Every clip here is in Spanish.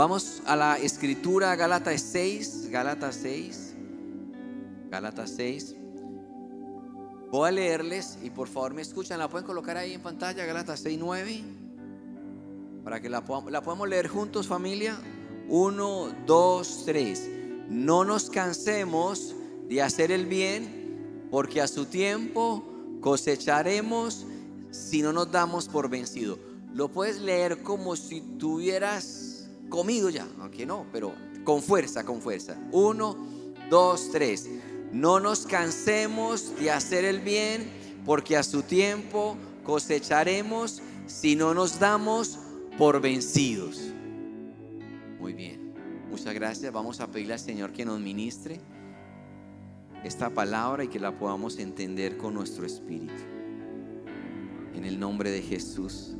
Vamos a la escritura, Gálatas 6, Gálatas 6, Gálatas 6. Voy a leerles y por favor me escuchan, la pueden colocar ahí en pantalla, Gálatas 6, 9, para que la, la podamos leer juntos familia. 1, 2, 3. No nos cansemos de hacer el bien, porque a su tiempo cosecharemos si no nos damos por vencido. Lo puedes leer como si tuvieras comido ya, aunque no, pero con fuerza, con fuerza. Uno, dos, tres. No nos cansemos de hacer el bien, porque a su tiempo cosecharemos si no nos damos por vencidos. Muy bien, muchas gracias. Vamos a pedirle al Señor que nos ministre esta palabra y que la podamos entender con nuestro espíritu. En el nombre de Jesús.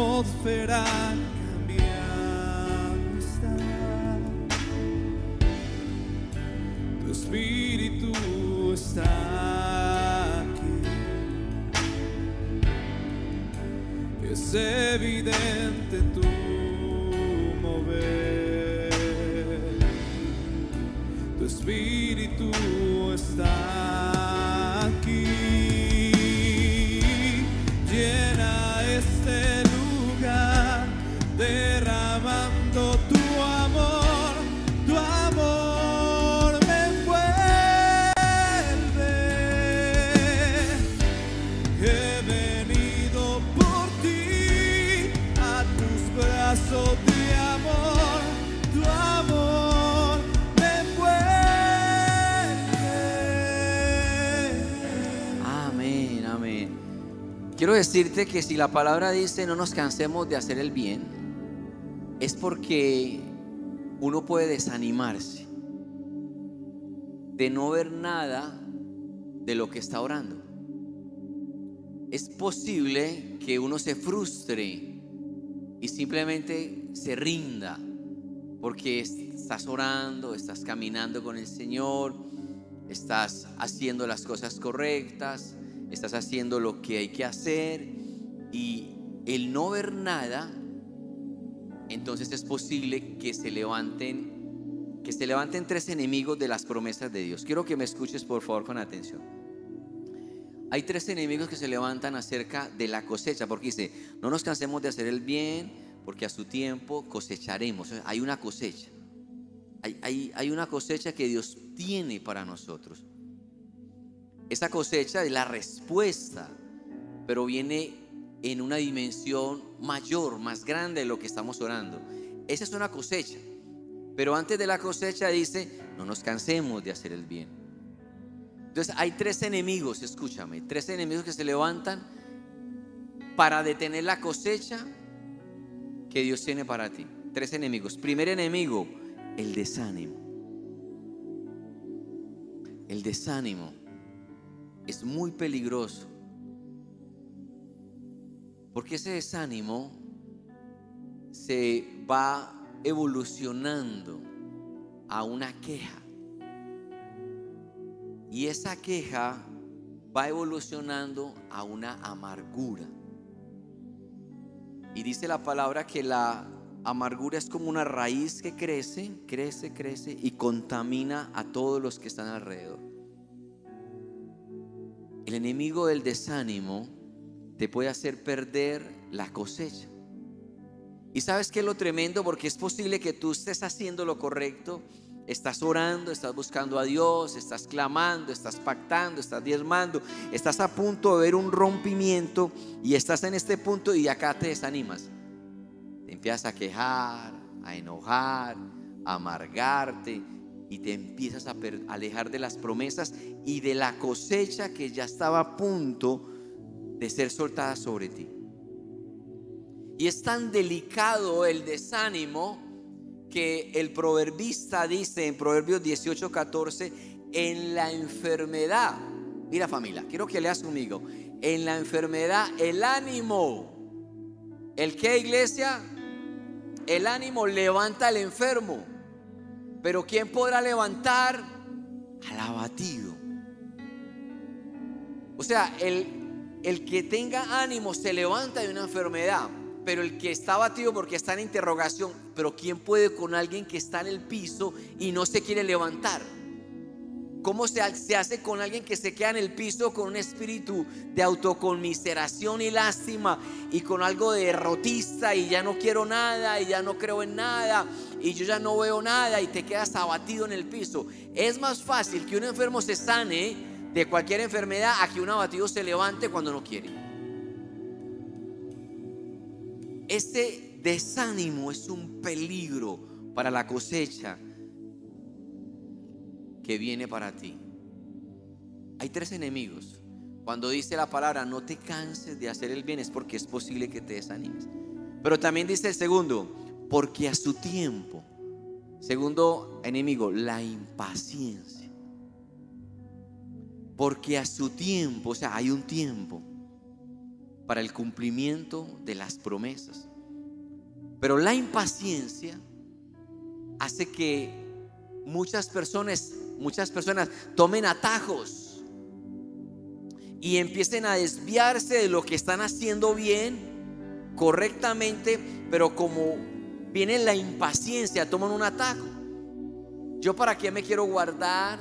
Atmósfera Quiero decirte que si la palabra dice no nos cansemos de hacer el bien, es porque uno puede desanimarse de no ver nada de lo que está orando. Es posible que uno se frustre y simplemente se rinda porque estás orando, estás caminando con el Señor, estás haciendo las cosas correctas, estás haciendo lo que hay que hacer y el no ver nada, entonces es posible que se levanten que se levanten tres enemigos de las promesas de Dios. Quiero que me escuches por favor con atención. Hay tres enemigos que se levantan acerca de la cosecha, porque dice, no nos cansemos de hacer el bien, porque a su tiempo cosecharemos. Hay una cosecha. Hay, hay- hay una cosecha que Dios tiene para nosotros. Esa cosecha es la respuesta, pero viene en una dimensión mayor, más grande de lo que estamos orando. Esa es una cosecha. Pero antes de la cosecha dice, no nos cansemos de hacer el bien. Entonces hay tres enemigos, escúchame, tres enemigos que se levantan para detener la cosecha que Dios tiene para ti. Tres enemigos. Primer enemigo, el desánimo. El desánimo es muy peligroso. Porque ese desánimo se va evolucionando a una queja. Y esa queja va evolucionando a una amargura. Y dice la palabra que la amargura es como una raíz que crece, crece, crece y contamina a todos los que están alrededor. El enemigo del desánimo te puede hacer perder la cosecha. Y sabes que lo tremendo porque es posible que tú estés haciendo lo correcto, estás orando, estás buscando a Dios, estás clamando, estás pactando, estás diezmando, estás a punto de ver un rompimiento y estás en este punto y acá te desanimas. Te empiezas a quejar, a enojar, a amargarte y te empiezas a alejar de las promesas y de la cosecha que ya estaba a punto de ser soltada sobre ti. Y es tan delicado el desánimo que el proverbista dice en Proverbios 18, 14, en la enfermedad, mira familia, quiero que leas conmigo, en la enfermedad el ánimo, ¿el qué iglesia? El ánimo levanta al enfermo, pero ¿quién podrá levantar al abatido? O sea, el, el que tenga ánimo se levanta de una enfermedad, pero el que está abatido porque está en interrogación, pero ¿quién puede con alguien que está en el piso y no se quiere levantar? ¿Cómo se, hace con alguien que se queda en el piso con un espíritu de autoconmiseración y lástima y con algo de derrotista y ya no quiero nada y ya no creo en nada y yo ya no veo nada y te quedas abatido en el piso? Es más fácil que un enfermo se sane de cualquier enfermedad a que un abatido se levante cuando no quiere. Este desánimo es un peligro para la cosecha que viene para ti. Hay tres enemigos. Cuando dice la palabra, no te canses de hacer el bien, es porque es posible que te desanimes. Pero también dice el segundo, porque a su tiempo, segundo enemigo, la impaciencia. Porque a su tiempo, o sea, hay un tiempo para el cumplimiento de las promesas. Pero la impaciencia hace que muchas personas, muchas personas tomen atajos y empiecen a desviarse de lo que están haciendo bien, correctamente, pero como viene la impaciencia, toman un atajo. Yo para qué me quiero guardar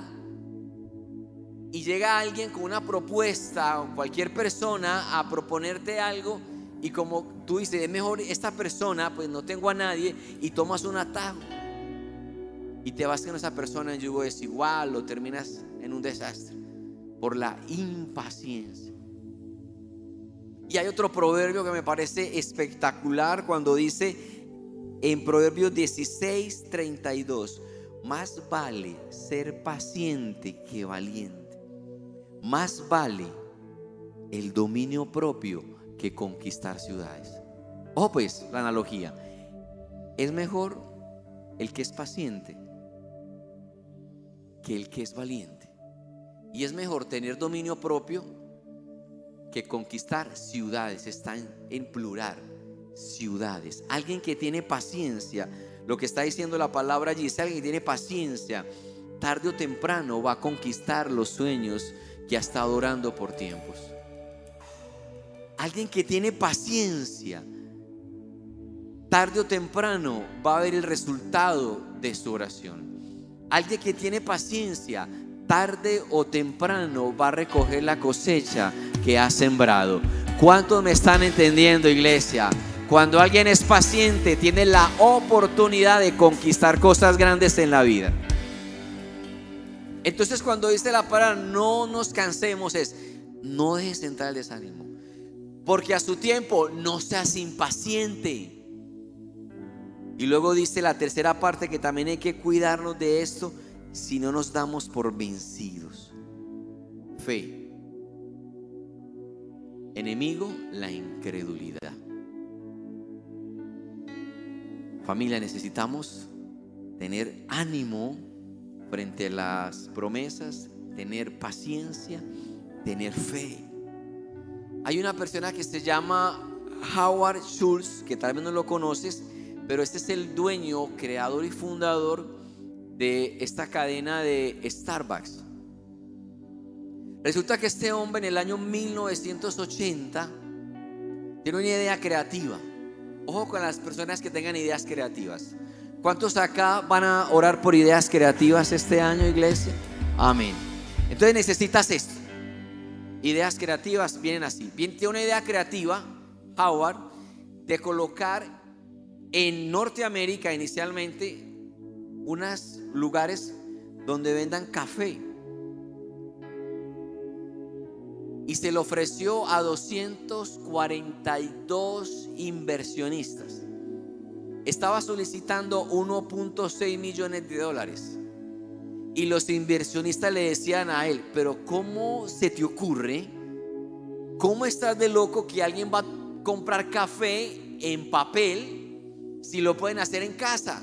y llega alguien con una propuesta o cualquier persona a proponerte algo y como tú dices, es mejor esta persona, pues no tengo a nadie y tomas un atajo y te vas con esa persona en yugo desigual o terminas en un desastre por la impaciencia. Y hay otro proverbio que me parece espectacular cuando dice en Proverbios 16, 32, más vale ser paciente que valiente. Más vale el dominio propio que conquistar ciudades. Ojo pues, la analogía. Es mejor el que es paciente que el que es valiente. Y es mejor tener dominio propio que conquistar ciudades. Están en plural, ciudades. Alguien que tiene paciencia, lo que está diciendo la palabra allí, es alguien que tiene paciencia, tarde o temprano va a conquistar los sueños que ha estado orando por tiempos. Alguien que tiene paciencia, tarde o temprano va a ver el resultado de su oración. Alguien que tiene paciencia, tarde o temprano va a recoger la cosecha que ha sembrado. ¿Cuántos me están entendiendo, iglesia? Cuando alguien es paciente, tiene la oportunidad de conquistar cosas grandes en la vida. Entonces cuando dice la palabra no nos cansemos es no dejes entrar el desánimo. Porque a su tiempo no seas impaciente. Y luego dice la tercera parte que también hay que cuidarnos de esto si no nos damos por vencidos. Fe. Enemigo, la incredulidad. Familia, necesitamos tener ánimo frente a las promesas, tener paciencia, tener fe. Hay una persona que se llama Howard Schultz, que tal vez no lo conoces, pero este es el dueño, creador y fundador de esta cadena de Starbucks. Resulta que este hombre en el año 1980 tiene una idea creativa. Ojo con las personas que tengan ideas creativas. ¿Cuántos acá van a orar por ideas creativas este año, iglesia? Amén. Entonces necesitas esto. Ideas creativas vienen así. Tiene una idea creativa, Howard, de colocar en Norteamérica inicialmente unos lugares donde vendan café. Y se le ofreció a 242 inversionistas. Estaba solicitando 1.6 millones de dólares. Y los inversionistas le decían a él, pero ¿cómo se te ocurre ¿Cómo estás de loco que alguien va a comprar café en papel si lo pueden hacer en casa?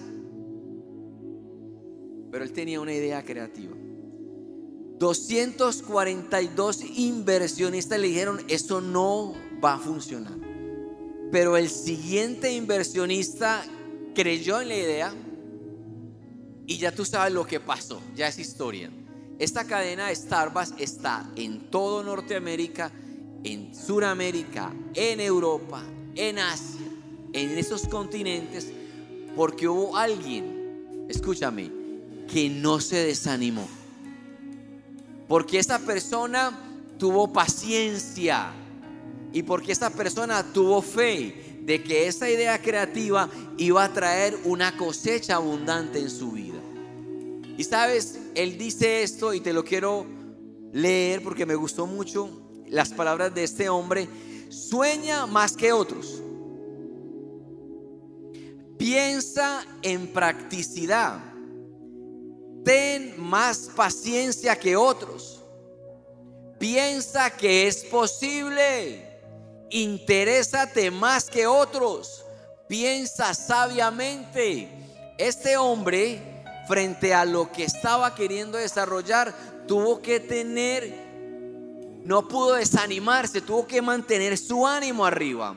Pero él tenía una idea creativa. 242 inversionistas le dijeron, eso no va a funcionar. Pero el siguiente inversionista creyó en la idea y ya tú sabes lo que pasó, ya es historia. Esta cadena de Starbucks está en todo Norteamérica, en Sudamérica, en Europa, en Asia, en esos continentes, porque hubo alguien, escúchame, que no se desanimó. Porque esa persona tuvo paciencia y porque esa persona tuvo fe de que esa idea creativa iba a traer una cosecha abundante en su vida. Y sabes, él dice esto y te lo quiero leer porque me gustó mucho las palabras de este hombre. Sueña más que otros. Piensa en practicidad ten más paciencia que otros. Piensa que es posible. Interésate más que otros. Piensa sabiamente. Este hombre, frente a lo que estaba queriendo desarrollar, tuvo que tener, no pudo desanimarse, tuvo que mantener su ánimo arriba.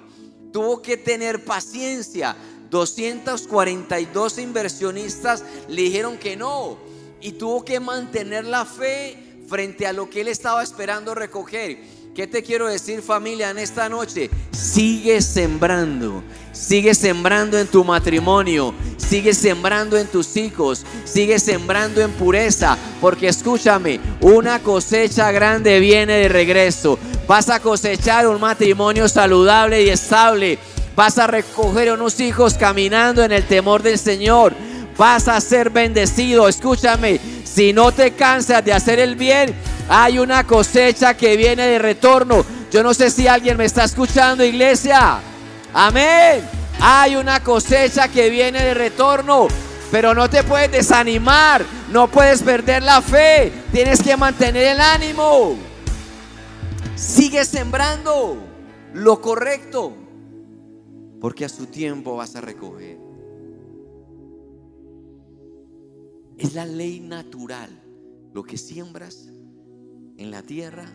Tuvo que tener paciencia. 242 inversionistas le dijeron que no y tuvo que mantener la fe frente a lo que él estaba esperando recoger. ¿Qué te quiero decir familia en esta noche? Sigue sembrando, sigue sembrando en tu matrimonio, sigue sembrando en tus hijos, sigue sembrando en pureza, porque escúchame, una cosecha grande viene de regreso. Vas a cosechar un matrimonio saludable y estable. Vas a recoger unos hijos caminando en el temor del Señor vas a ser bendecido. Escúchame, si no te cansas de hacer el bien, hay una cosecha que viene de retorno. Yo no sé si alguien me está escuchando, iglesia. Amén. Hay una cosecha que viene de retorno. Pero no te puedes desanimar, no puedes perder la fe, tienes que mantener el ánimo. Sigue sembrando lo correcto, porque a su tiempo vas a recoger. Es la ley natural. Lo que siembras en la tierra,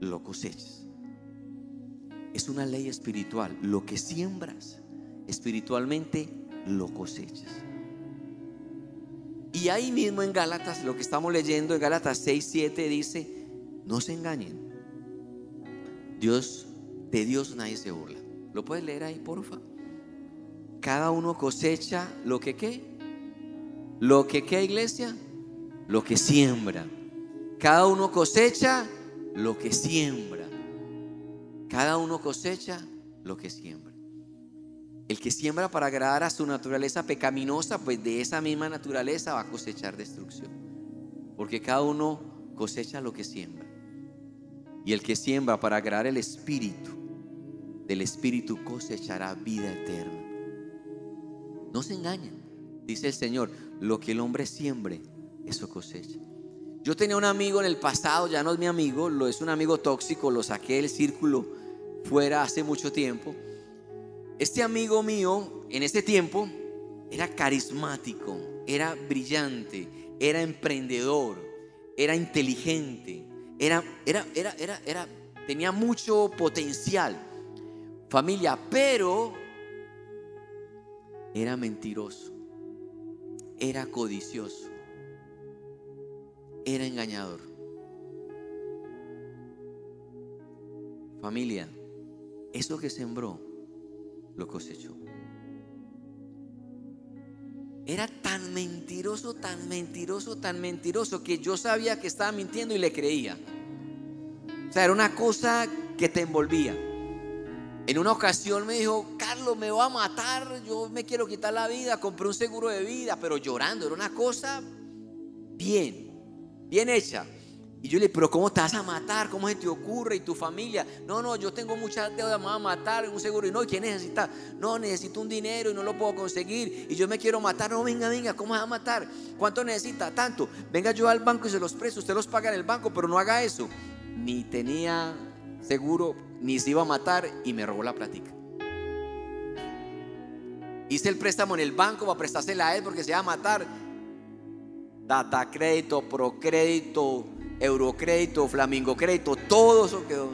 lo cosechas. Es una ley espiritual. Lo que siembras espiritualmente, lo cosechas. Y ahí mismo en Gálatas, lo que estamos leyendo en Gálatas 6, 7 dice, no se engañen. Dios, de Dios nadie se burla. ¿Lo puedes leer ahí, porfa? Cada uno cosecha lo que qué? Lo que qué iglesia? Lo que siembra. Cada uno cosecha lo que siembra. Cada uno cosecha lo que siembra. El que siembra para agradar a su naturaleza pecaminosa, pues de esa misma naturaleza va a cosechar destrucción. Porque cada uno cosecha lo que siembra. Y el que siembra para agradar el Espíritu, del Espíritu cosechará vida eterna. No se engañen, dice el Señor lo que el hombre siembre, eso cosecha. Yo tenía un amigo en el pasado, ya no es mi amigo, lo es un amigo tóxico, lo saqué del círculo fuera hace mucho tiempo. Este amigo mío, en ese tiempo, era carismático, era brillante, era emprendedor, era inteligente, era, era, era, era, era, tenía mucho potencial, familia, pero era mentiroso era codicioso, era engañador. Familia, eso que sembró, lo cosechó. Era tan mentiroso, tan mentiroso, tan mentiroso que yo sabía que estaba mintiendo y le creía. O sea, era una cosa que te envolvía. En una ocasión me dijo, Carlos, me va a matar, yo me quiero quitar la vida, compré un seguro de vida, pero llorando, era una cosa bien, bien hecha. Y yo le dije, pero ¿cómo te vas a matar? ¿Cómo se te ocurre? ¿Y tu familia? No, no, yo tengo muchas deudas, me voy a matar, un seguro. Y no, ¿quién necesita? No, necesito un dinero y no lo puedo conseguir. Y yo me quiero matar. No, venga, venga, ¿cómo se va a matar? ¿Cuánto necesita? Tanto. Venga yo al banco y se los presto. Usted los paga en el banco, pero no haga eso. Ni tenía seguro ni se iba a matar y me robó la plática. Hice el préstamo en el banco para prestársela a él porque se iba a matar. Data crédito, procrédito, eurocrédito, flamingo crédito, todo eso quedó.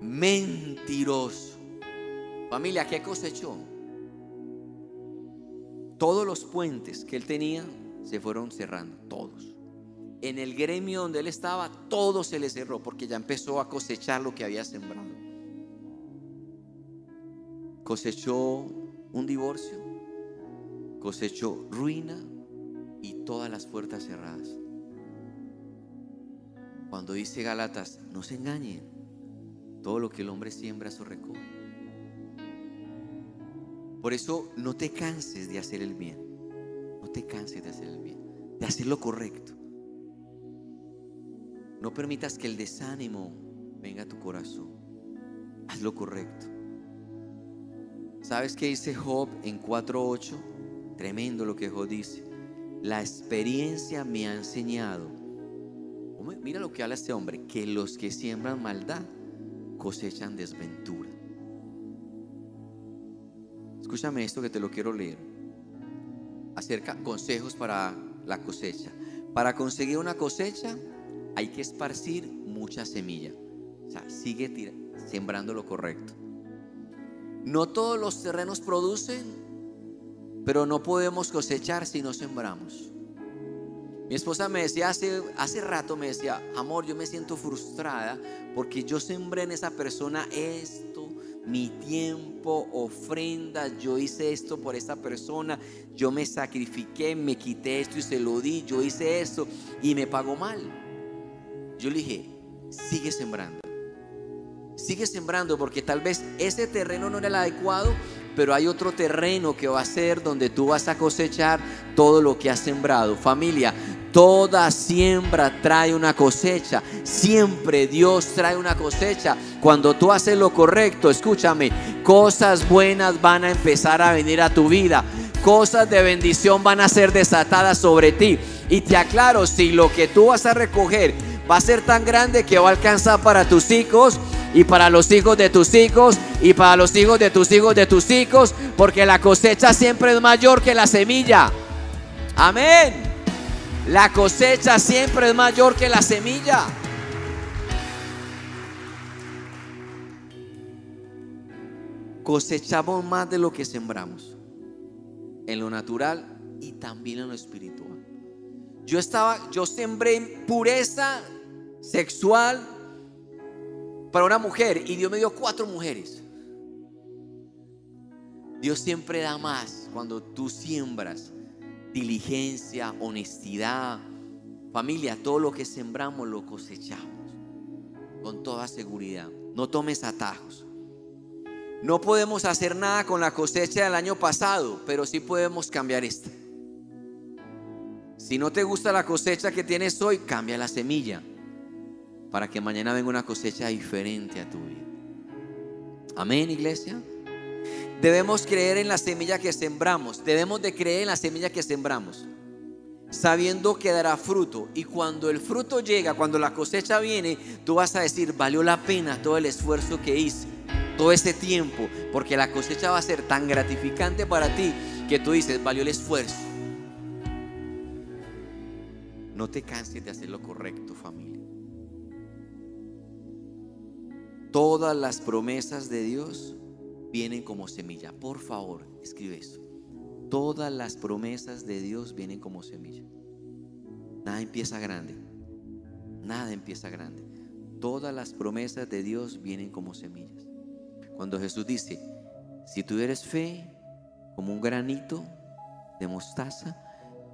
Mentiroso. Familia, ¿qué cosechó? Todos los puentes que él tenía se fueron cerrando, todos. En el gremio donde él estaba, todo se le cerró porque ya empezó a cosechar lo que había sembrado. Cosechó un divorcio, cosechó ruina y todas las puertas cerradas. Cuando dice Galatas, no se engañen, todo lo que el hombre siembra, eso recoge. Por eso no te canses de hacer el bien. No te canses de hacer el bien, de hacer lo correcto. No permitas que el desánimo venga a tu corazón. Haz lo correcto. ¿Sabes qué dice Job en 4.8? Tremendo lo que Job dice. La experiencia me ha enseñado. Mira lo que habla este hombre, que los que siembran maldad cosechan desventura. Escúchame esto que te lo quiero leer. Acerca consejos para la cosecha. Para conseguir una cosecha hay que esparcir mucha semilla. O sea, sigue sembrando lo correcto. No todos los terrenos producen, pero no podemos cosechar si no sembramos. Mi esposa me decía hace, hace rato, me decía, amor, yo me siento frustrada porque yo sembré en esa persona esto, mi tiempo, ofrenda, yo hice esto por esa persona, yo me sacrifiqué, me quité esto y se lo di, yo hice esto y me pagó mal. Yo le dije, sigue sembrando. Sigue sembrando porque tal vez ese terreno no era el adecuado, pero hay otro terreno que va a ser donde tú vas a cosechar todo lo que has sembrado. Familia, toda siembra trae una cosecha. Siempre Dios trae una cosecha. Cuando tú haces lo correcto, escúchame, cosas buenas van a empezar a venir a tu vida. Cosas de bendición van a ser desatadas sobre ti. Y te aclaro, si lo que tú vas a recoger va a ser tan grande que va a alcanzar para tus hijos y para los hijos de tus hijos y para los hijos de tus hijos de tus hijos, porque la cosecha siempre es mayor que la semilla. Amén. La cosecha siempre es mayor que la semilla. Cosechamos más de lo que sembramos, en lo natural y también en lo espiritual. Yo estaba, yo sembré pureza sexual para una mujer y Dios me dio cuatro mujeres. Dios siempre da más cuando tú siembras diligencia, honestidad, familia, todo lo que sembramos lo cosechamos con toda seguridad. No tomes atajos. No podemos hacer nada con la cosecha del año pasado, pero sí podemos cambiar esta. Si no te gusta la cosecha que tienes hoy, cambia la semilla para que mañana venga una cosecha diferente a tu vida. Amén, iglesia. Debemos creer en la semilla que sembramos. Debemos de creer en la semilla que sembramos. Sabiendo que dará fruto. Y cuando el fruto llega, cuando la cosecha viene, tú vas a decir, valió la pena todo el esfuerzo que hice. Todo ese tiempo. Porque la cosecha va a ser tan gratificante para ti que tú dices, valió el esfuerzo. No te canses de hacer lo correcto, familia. Todas las promesas de Dios vienen como semilla. Por favor, escribe eso. Todas las promesas de Dios vienen como semilla. Nada empieza grande. Nada empieza grande. Todas las promesas de Dios vienen como semillas. Cuando Jesús dice, si tuvieres fe como un granito de mostaza,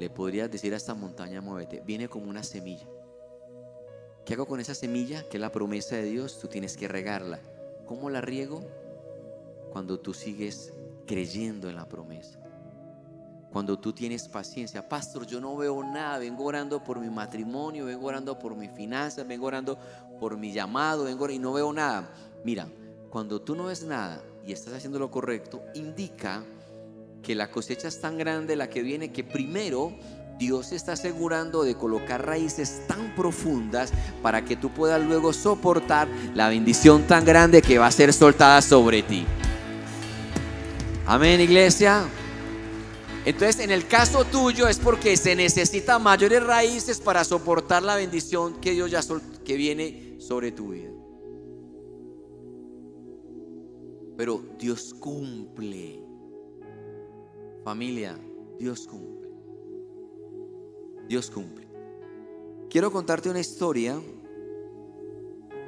le podrías decir a esta montaña, muévete. Viene como una semilla. ¿Qué hago con esa semilla que es la promesa de Dios? Tú tienes que regarla. ¿Cómo la riego? Cuando tú sigues creyendo en la promesa. Cuando tú tienes paciencia. Pastor, yo no veo nada. Vengo orando por mi matrimonio, vengo orando por mi finanzas, vengo orando por mi llamado, vengo y no veo nada. Mira, cuando tú no ves nada y estás haciendo lo correcto, indica que la cosecha es tan grande la que viene que primero Dios está asegurando de colocar raíces tan profundas para que tú puedas luego soportar la bendición tan grande que va a ser soltada sobre ti. Amén, iglesia. Entonces, en el caso tuyo es porque se necesitan mayores raíces para soportar la bendición que Dios ya que viene sobre tu vida. Pero Dios cumple. Familia, Dios cumple. Dios cumple. Quiero contarte una historia.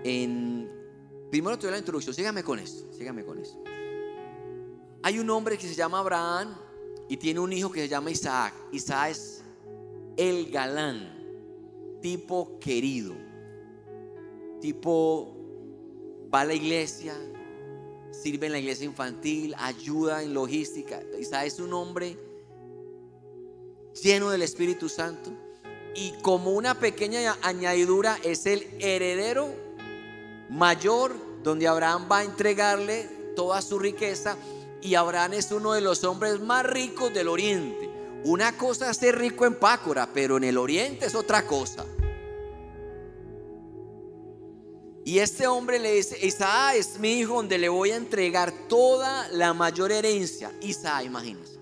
En primero te doy la introducción. Sígame con esto. Sígame con esto. Hay un hombre que se llama Abraham y tiene un hijo que se llama Isaac. Isaac es el galán, tipo querido, tipo va a la iglesia, sirve en la iglesia infantil, ayuda en logística. Isaac es un hombre lleno del Espíritu Santo y como una pequeña añadidura es el heredero mayor donde Abraham va a entregarle toda su riqueza y Abraham es uno de los hombres más ricos del oriente. Una cosa es ser rico en Pácora, pero en el oriente es otra cosa. Y este hombre le dice, Isaac es mi hijo donde le voy a entregar toda la mayor herencia. Isaac, imagínense.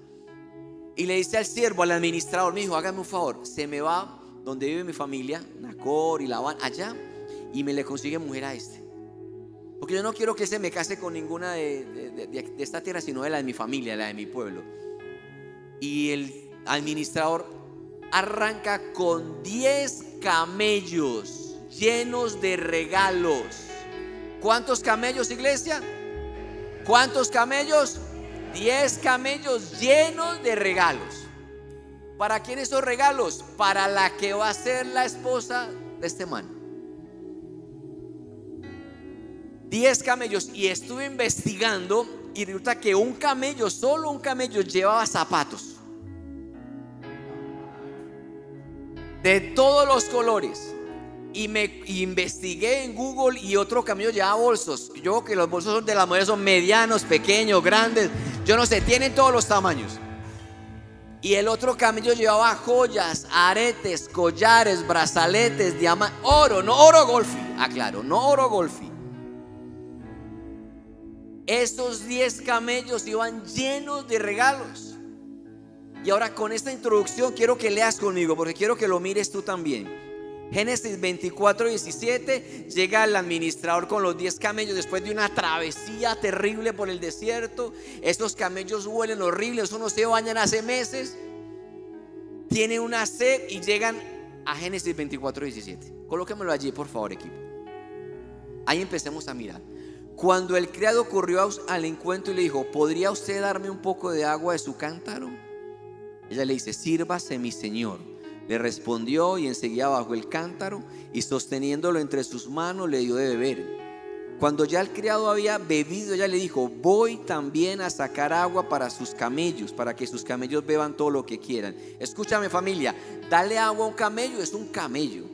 Y le dice al siervo, al administrador, mi hijo, hágame un favor, se me va donde vive mi familia, Nacor y Labán, allá, y me le consigue mujer a este. Porque yo no quiero que se me case con ninguna de, de- de- esta tierra, sino de la de mi familia, la de mi pueblo. Y el administrador arranca con 10 camellos llenos de regalos. ¿Cuántos camellos, iglesia? ¿Cuántos camellos? 10 camellos llenos de regalos. ¿Para quién esos regalos? Para la que va a ser la esposa de este man. 10 camellos y estuve investigando y resulta que un camello, solo un camello llevaba zapatos. De todos los colores. Y me investigué en Google y otro camello llevaba bolsos. Yo que los bolsos de las mujeres son medianos, pequeños, grandes. Yo no sé, tienen todos los tamaños. Y el otro camello llevaba joyas, aretes, collares, brazaletes, diamantes, oro, no oro golfi, aclaro, no oro golfi. Esos 10 camellos iban llenos de regalos. Y ahora con esta introducción quiero que leas conmigo, porque quiero que lo mires tú también. Génesis 24, 17, llega el administrador con los 10 camellos después de una travesía terrible por el desierto. Estos camellos huelen horribles, eso no se bañan hace meses. Tienen una sed y llegan a Génesis 24, 17. Colóquemelo allí, por favor, equipo. Ahí empecemos a mirar. Cuando el criado corrió al encuentro y le dijo, ¿podría usted darme un poco de agua de su cántaro? Ella le dice, sírvase mi señor. Le respondió y enseguida bajó el cántaro y sosteniéndolo entre sus manos le dio de beber. Cuando ya el criado había bebido, ella le dijo, voy también a sacar agua para sus camellos, para que sus camellos beban todo lo que quieran. Escúchame familia, dale agua a un camello, es un camello.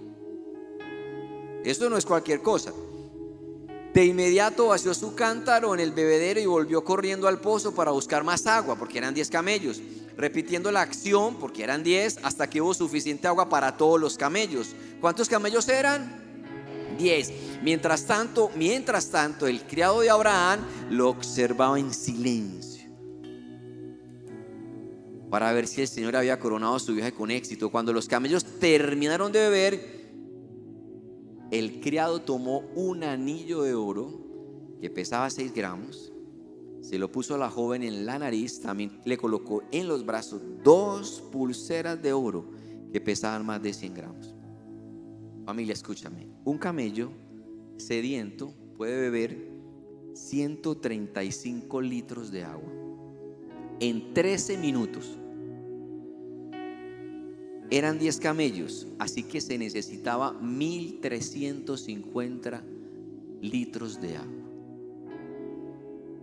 Eso no es cualquier cosa. De inmediato vació su cántaro en el bebedero y volvió corriendo al pozo para buscar más agua, porque eran 10 camellos. Repitiendo la acción, porque eran 10, hasta que hubo suficiente agua para todos los camellos. ¿Cuántos camellos eran? 10. Mientras tanto, mientras tanto, el criado de Abraham lo observaba en silencio para ver si el Señor había coronado su viaje con éxito. Cuando los camellos terminaron de beber, el criado tomó un anillo de oro que pesaba 6 gramos, se lo puso a la joven en la nariz, también le colocó en los brazos dos pulseras de oro que pesaban más de 100 gramos. Familia, escúchame, un camello sediento puede beber 135 litros de agua en 13 minutos. Eran 10 camellos, así que se necesitaba 1350 litros de agua.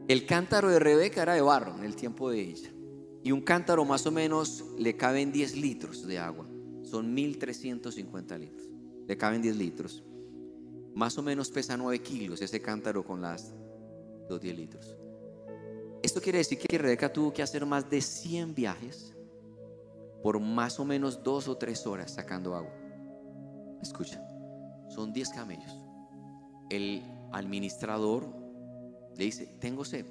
El cántaro de Rebeca era de barro en el tiempo de ella. Y un cántaro más o menos le caben 10 litros de agua. Son 1350 litros. Le caben 10 litros. Más o menos pesa 9 kilos ese cántaro con las, los 10 litros. Esto quiere decir que Rebeca tuvo que hacer más de 100 viajes por más o menos dos o tres horas sacando agua. Escucha, son 10 camellos. El administrador le dice, tengo sed.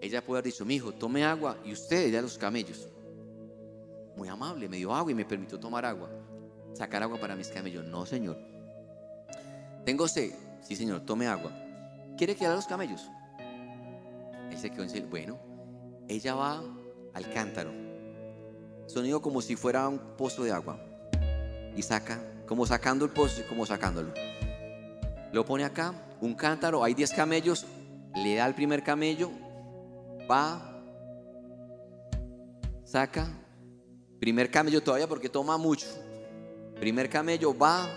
Ella puede haber dicho, mi hijo, tome agua y usted ya los camellos. Muy amable, me dio agua y me permitió tomar agua. Sacar agua para mis camellos. No, señor. Tengo sed. Sí, señor, tome agua. ¿Quiere que haga los camellos? Él se quedó en. Bueno, ella va al cántaro. Sonido como si fuera un pozo de agua. Y saca, como sacando el pozo, como sacándolo. Lo pone acá, un cántaro, hay 10 camellos, le da al primer camello, va, saca, primer camello todavía porque toma mucho. Primer camello va.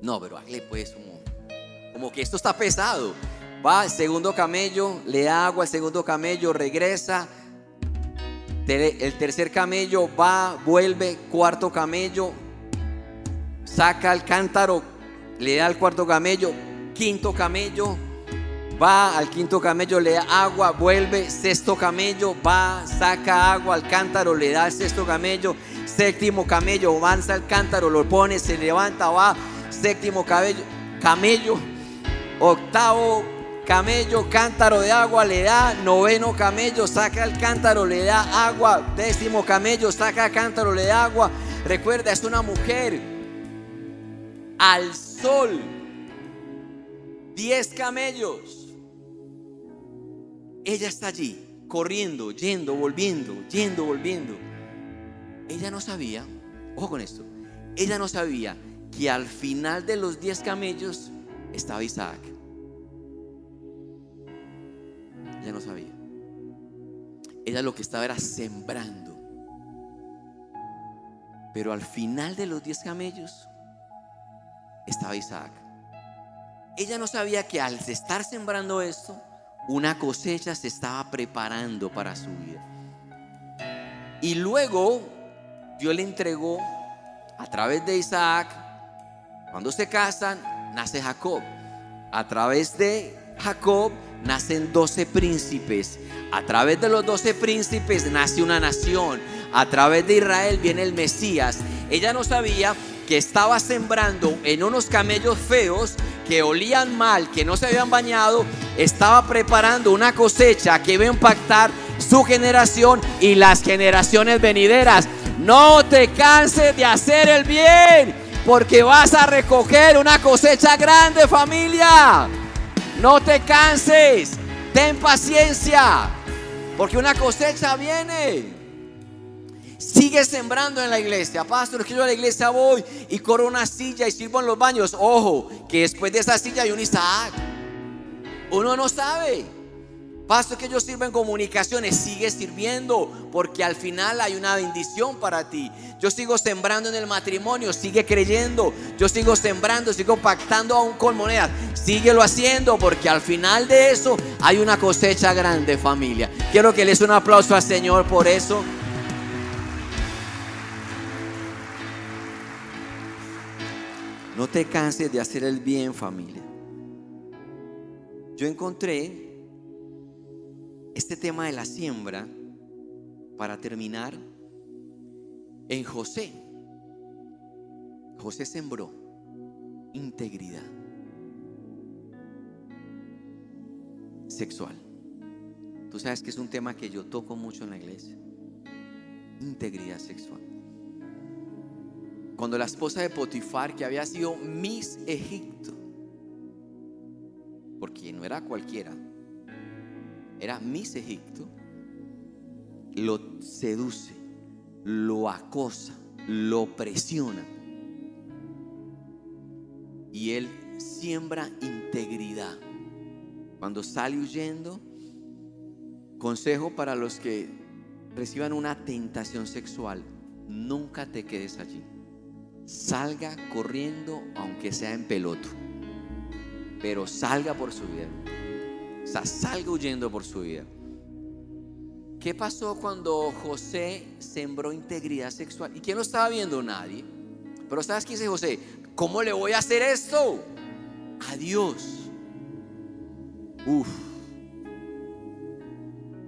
No, pero hazle pues como, como que esto está pesado. Va el segundo camello, le da agua al segundo camello, regresa. El tercer camello va, vuelve, cuarto camello, saca el cántaro, le da al cuarto camello, quinto camello, va al quinto camello, le da agua, vuelve, sexto camello, va, saca agua al cántaro, le da al sexto camello, séptimo camello, avanza al cántaro, lo pone, se levanta, va, séptimo camello, camello, octavo camello, cántaro de agua, le da, noveno camello, saca el cántaro, le da agua, décimo camello, saca el cántaro, le da agua. Recuerda, es una mujer al sol, diez camellos. Ella está allí, corriendo, yendo, volviendo, yendo, volviendo. Ella no sabía, ojo con esto, ella no sabía que al final de los diez camellos estaba Isaac. Ella no sabía. Ella lo que estaba era sembrando. Pero al final de los diez camellos estaba Isaac. Ella no sabía que al estar sembrando esto, una cosecha se estaba preparando para su vida. Y luego Dios le entregó a través de Isaac, cuando se casan, nace Jacob. A través de Jacob nacen doce príncipes. A través de los doce príncipes nace una nación. A través de Israel viene el Mesías. Ella no sabía que estaba sembrando en unos camellos feos que olían mal, que no se habían bañado, estaba preparando una cosecha que iba a impactar su generación y las generaciones venideras. No te canses de hacer el bien, porque vas a recoger una cosecha grande familia. No te canses, ten paciencia, porque una cosecha viene. Sembrando en la iglesia. Pastor, que yo a la iglesia voy y corro una silla y sirvo en los baños. Ojo, que después de esa silla hay un Isaac. Uno no sabe. Pastor, que yo sirvo en comunicaciones. Sigue sirviendo porque al final hay una bendición para ti. Yo sigo sembrando en el matrimonio. Sigue creyendo. Yo sigo sembrando, sigo pactando aún con monedas. Síguelo haciendo porque al final de eso hay una cosecha grande, familia. Quiero que les un aplauso al Señor por eso. No te canses de hacer el bien, familia. Yo encontré este tema de la siembra para terminar en José. José sembró integridad sexual. Tú sabes que es un tema que yo toco mucho en la iglesia. Integridad sexual cuando la esposa de Potifar, que había sido Miss Egipto, porque no era cualquiera, era Miss Egipto, lo seduce, lo acosa, lo presiona. Y él siembra integridad. Cuando sale huyendo, consejo para los que reciban una tentación sexual, nunca te quedes allí salga corriendo aunque sea en peloto, pero salga por su vida. O sea, salga huyendo por su vida. ¿Qué pasó cuando José sembró integridad sexual? ¿Y quién lo estaba viendo? Nadie. Pero ¿sabes qué dice José? ¿Cómo le voy a hacer esto? A Dios. Uf.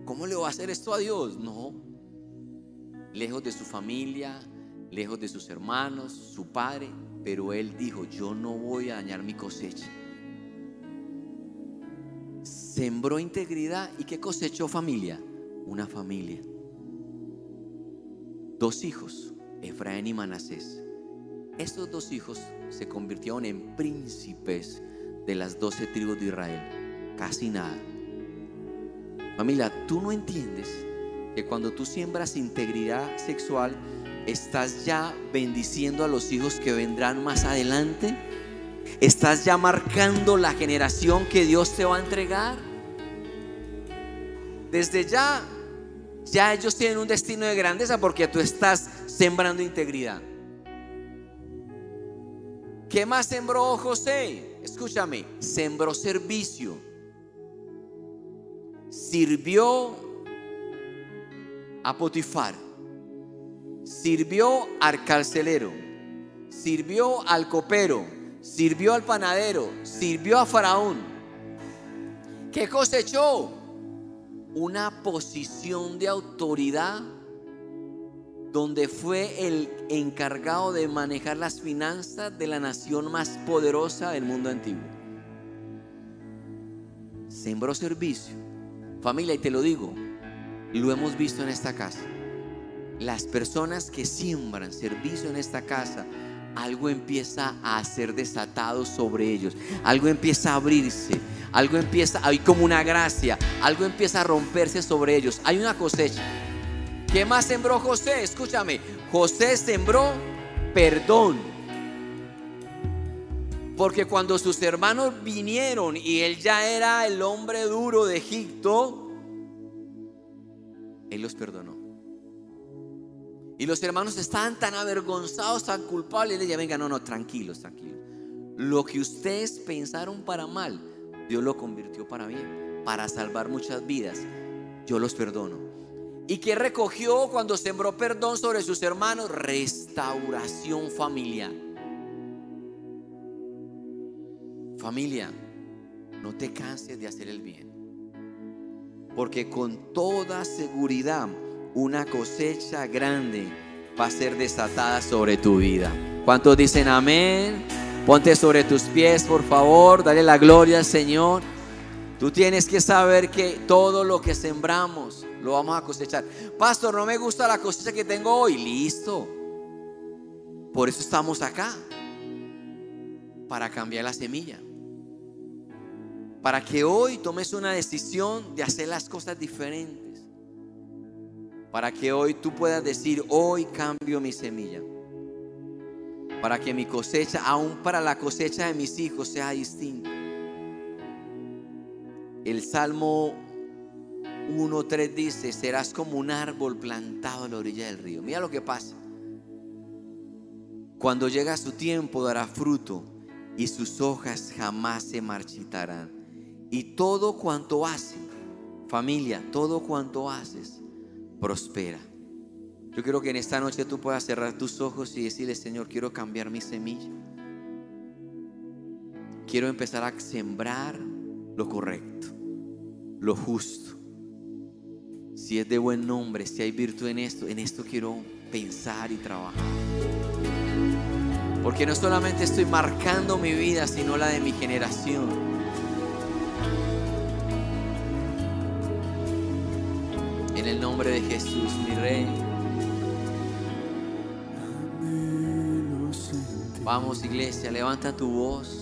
¿Cómo le voy a hacer esto a Dios? No. lejos de su familia, lejos de sus hermanos, su padre, pero él dijo, yo no voy a dañar mi cosecha. Sembró integridad y ¿qué cosechó familia? Una familia. Dos hijos, Efraín y Manasés. Estos dos hijos se convirtieron en príncipes de las doce tribus de Israel. Casi nada. Familia, tú no entiendes que cuando tú siembras integridad sexual, estás ya bendiciendo a los hijos que vendrán más adelante. Estás ya marcando la generación que Dios te va a entregar. Desde ya, ya ellos tienen un destino de grandeza porque tú estás sembrando integridad. ¿Qué más sembró José? Escúchame, sembró servicio. Sirvió a Potifar. Sirvió al carcelero. Sirvió al copero. Sirvió al panadero. Sirvió a Faraón. ¿Qué cosechó? Una posición de autoridad donde fue el encargado de manejar las finanzas de la nación más poderosa del mundo antiguo. Sembró servicio. Familia, y te lo digo, lo hemos visto en esta casa. Las personas que siembran servicio en esta casa, algo empieza a ser desatado sobre ellos. Algo empieza a abrirse. Algo empieza, hay como una gracia. Algo empieza a romperse sobre ellos. Hay una cosecha. ¿Qué más sembró José? Escúchame, José sembró perdón. Porque cuando sus hermanos vinieron y él ya era el hombre duro de Egipto, él los perdonó. Y los hermanos estaban tan avergonzados, tan culpables. Y le decía, venga, no, no, tranquilos, tranquilos. Lo que ustedes pensaron para mal, Dios lo convirtió para bien, para salvar muchas vidas. Yo los perdono. ¿Y qué recogió cuando sembró perdón sobre sus hermanos? Restauración familiar. Familia, no te canses de hacer el bien. Porque con toda seguridad una cosecha grande va a ser desatada sobre tu vida. ¿Cuántos dicen amén? Ponte sobre tus pies, por favor. Dale la gloria al Señor. Tú tienes que saber que todo lo que sembramos lo vamos a cosechar. Pastor, no me gusta la cosecha que tengo hoy. Listo. Por eso estamos acá. Para cambiar la semilla. Para que hoy tomes una decisión de hacer las cosas diferentes. Para que hoy tú puedas decir, hoy cambio mi semilla. Para que mi cosecha, aún para la cosecha de mis hijos, sea distinta. El Salmo 1.3 dice, serás como un árbol plantado a la orilla del río. Mira lo que pasa. Cuando llega su tiempo dará fruto y sus hojas jamás se marchitarán. Y todo cuanto hace, familia, todo cuanto haces, prospera. Yo quiero que en esta noche tú puedas cerrar tus ojos y decirle, Señor, quiero cambiar mi semilla. Quiero empezar a sembrar lo correcto, lo justo si es de buen nombre, si hay virtud en esto, en esto quiero pensar y trabajar. Porque no solamente estoy marcando mi vida, sino la de mi generación. En el nombre de Jesús, mi Rey. Vamos iglesia, levanta tu voz.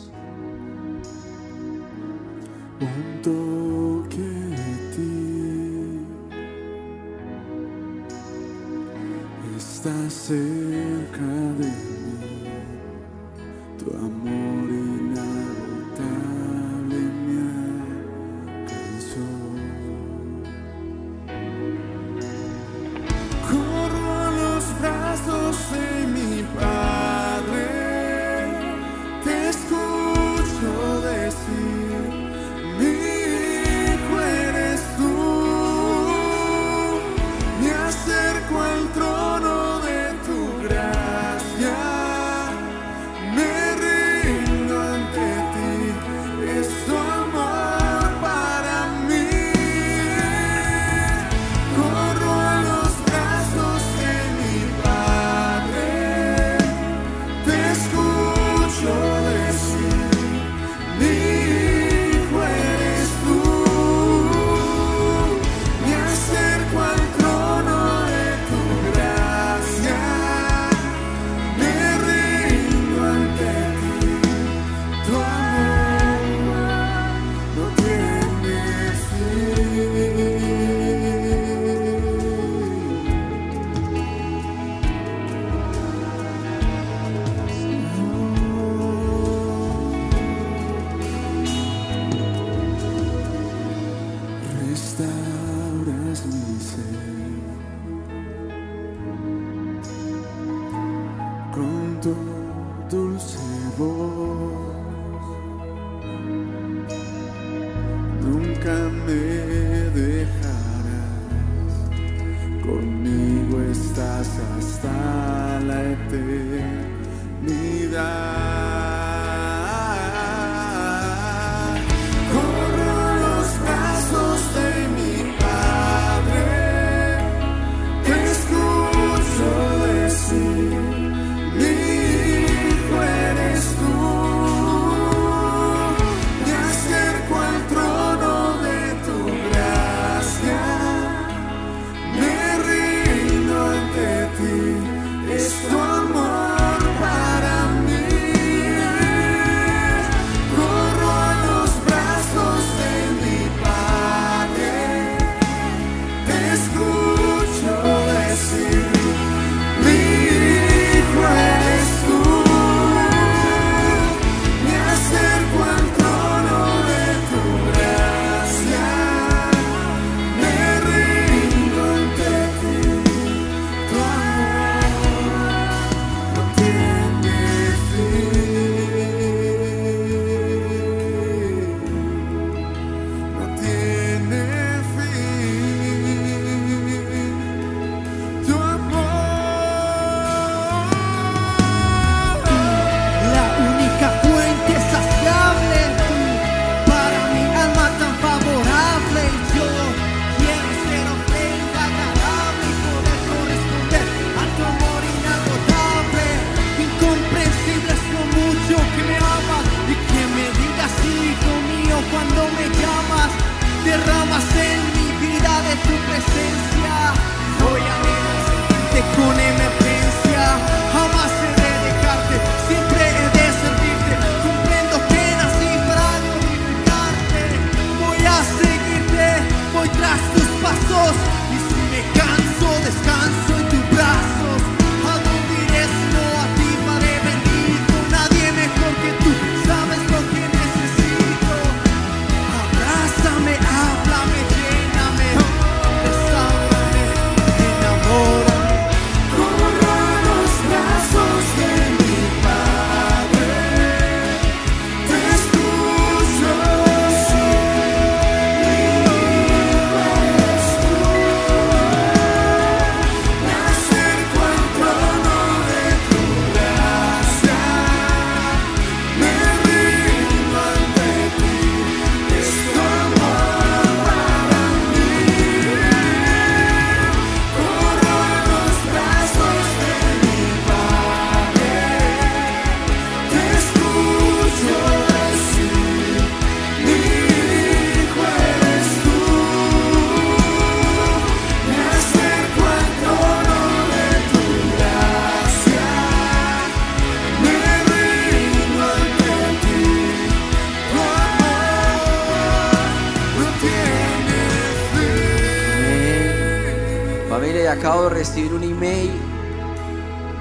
Acabo de recibir un email,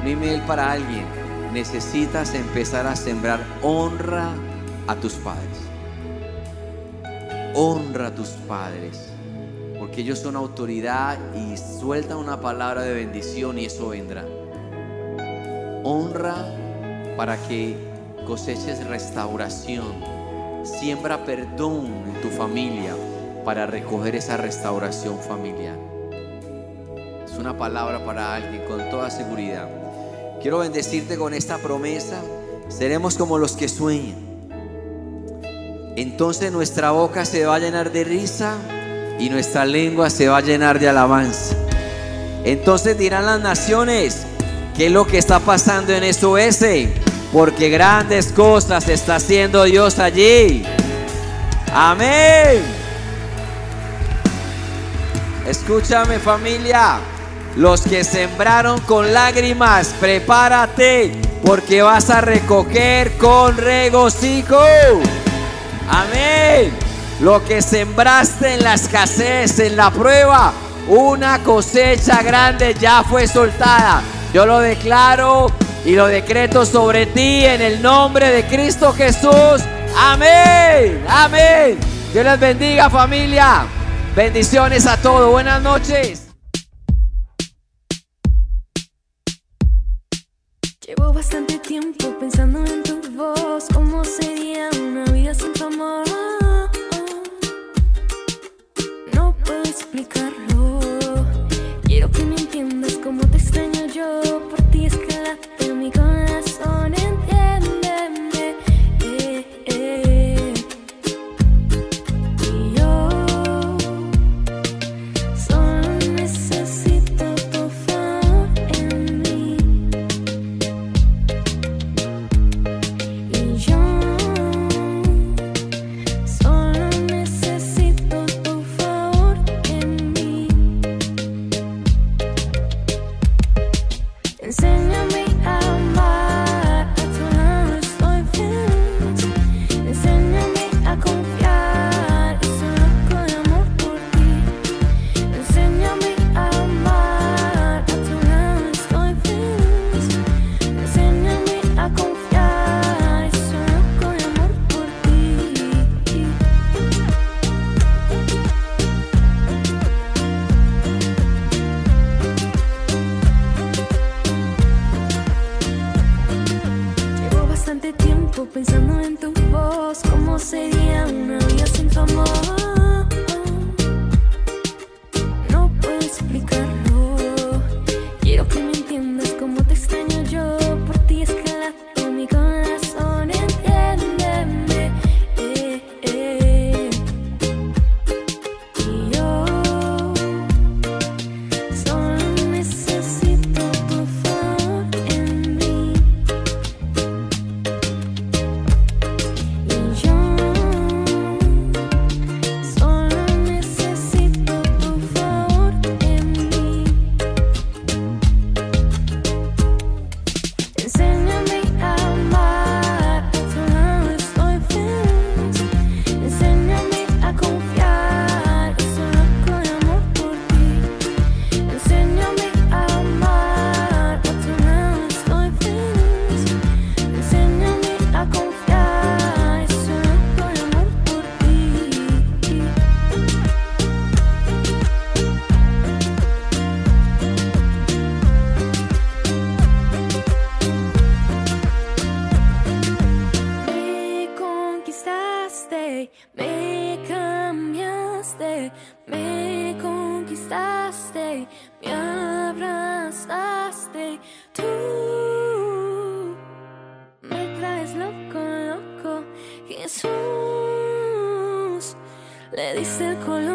un email para alguien. Necesitas empezar a sembrar honra a tus padres. Honra a tus padres, porque ellos son autoridad y sueltan una palabra de bendición y eso vendrá. Honra para que coseches restauración. Siembra perdón en tu familia para recoger esa restauración familiar. Una palabra para alguien con toda seguridad. Quiero bendecirte con esta promesa. Seremos como los que sueñan. Entonces nuestra boca se va a llenar de risa y nuestra lengua se va a llenar de alabanza. Entonces dirán las naciones, ¿qué es lo que está pasando en SOS? Porque grandes cosas está haciendo Dios allí. Amén. Escúchame familia, los que sembraron con lágrimas, prepárate porque vas a recoger con regocijo. Amén. Lo que sembraste en la escasez, en la prueba, una cosecha grande ya fue soltada. Yo lo declaro y lo decreto sobre ti en el nombre de Cristo Jesús. Amén. Amén. Dios les bendiga familia. Bendiciones a todos. Buenas noches. Bastante tiempo pensando en tu voz, cómo sería una vida sin tu amor. Me cambiaste, me conquistaste, me abrazaste. Tú me traes loco, loco, Jesús. Le diste el color